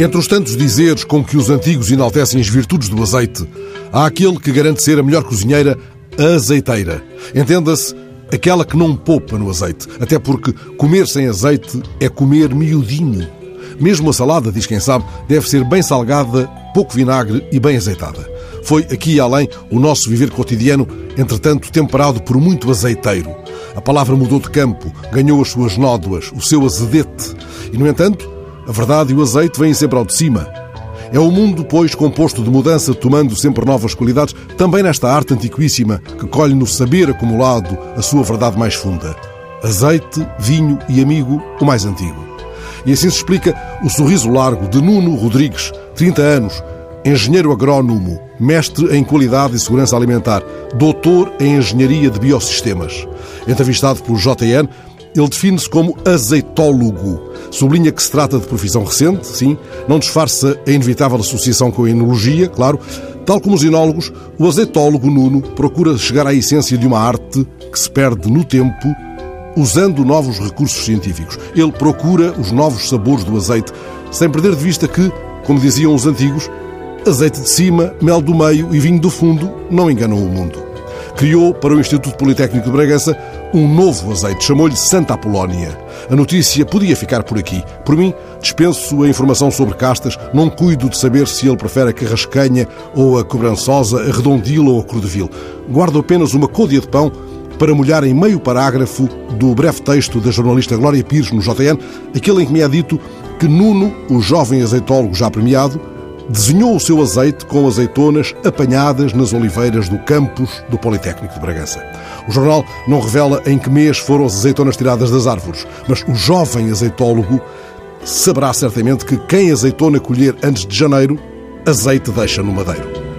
Entre os tantos dizeres com que os antigos enaltecem as virtudes do azeite, há aquele que garante ser a melhor cozinheira, a azeiteira. Entenda-se, aquela que não poupa no azeite, até porque comer sem azeite é comer miudinho. Mesmo a salada, diz quem sabe, deve ser bem salgada, pouco vinagre e bem azeitada. Foi aqui e além o nosso viver cotidiano, entretanto temperado por muito azeiteiro. A palavra mudou de campo, ganhou as suas nódoas, o seu azedete. E, no entanto, a verdade e o azeite vêm sempre ao de cima. É o mundo, pois, composto de mudança, tomando sempre novas qualidades, também nesta arte antiquíssima que colhe no saber acumulado a sua verdade mais funda. Azeite, vinho e amigo, o mais antigo. E assim se explica o sorriso largo de Nuno Rodrigues, 30 anos, engenheiro agrónomo, mestre em qualidade e segurança alimentar, doutor em engenharia de biosistemas. Entrevistado pelo JN, ele define-se como azeitólogo. Sublinha que se trata de profissão recente, sim, não disfarça a inevitável associação com a enologia, claro. Tal como os enólogos, o azeitólogo Nuno procura chegar à essência de uma arte que se perde no tempo usando novos recursos científicos. Ele procura os novos sabores do azeite, sem perder de vista que, como diziam os antigos, azeite de cima, mel do meio e vinho do fundo não enganam o mundo criou para o Instituto Politécnico de Bragança um novo azeite, chamou-lhe Santa Apolónia. A notícia podia ficar por aqui. Por mim, dispenso a informação sobre castas, não cuido de saber se ele prefere a carrascanha ou a cobrançosa, a redondila ou a cordevil. Guardo apenas uma côdea de pão para molhar em meio parágrafo do breve texto da jornalista Glória Pires no JN, aquele em que me é dito que Nuno, o jovem azeitólogo já premiado, desenhou o seu azeite com azeitonas apanhadas nas oliveiras do campus do Politécnico de Bragança. O jornal não revela em que mês foram as azeitonas tiradas das árvores, mas o jovem azeitólogo saberá certamente que quem azeitona colher antes de janeiro, azeite deixa no madeiro.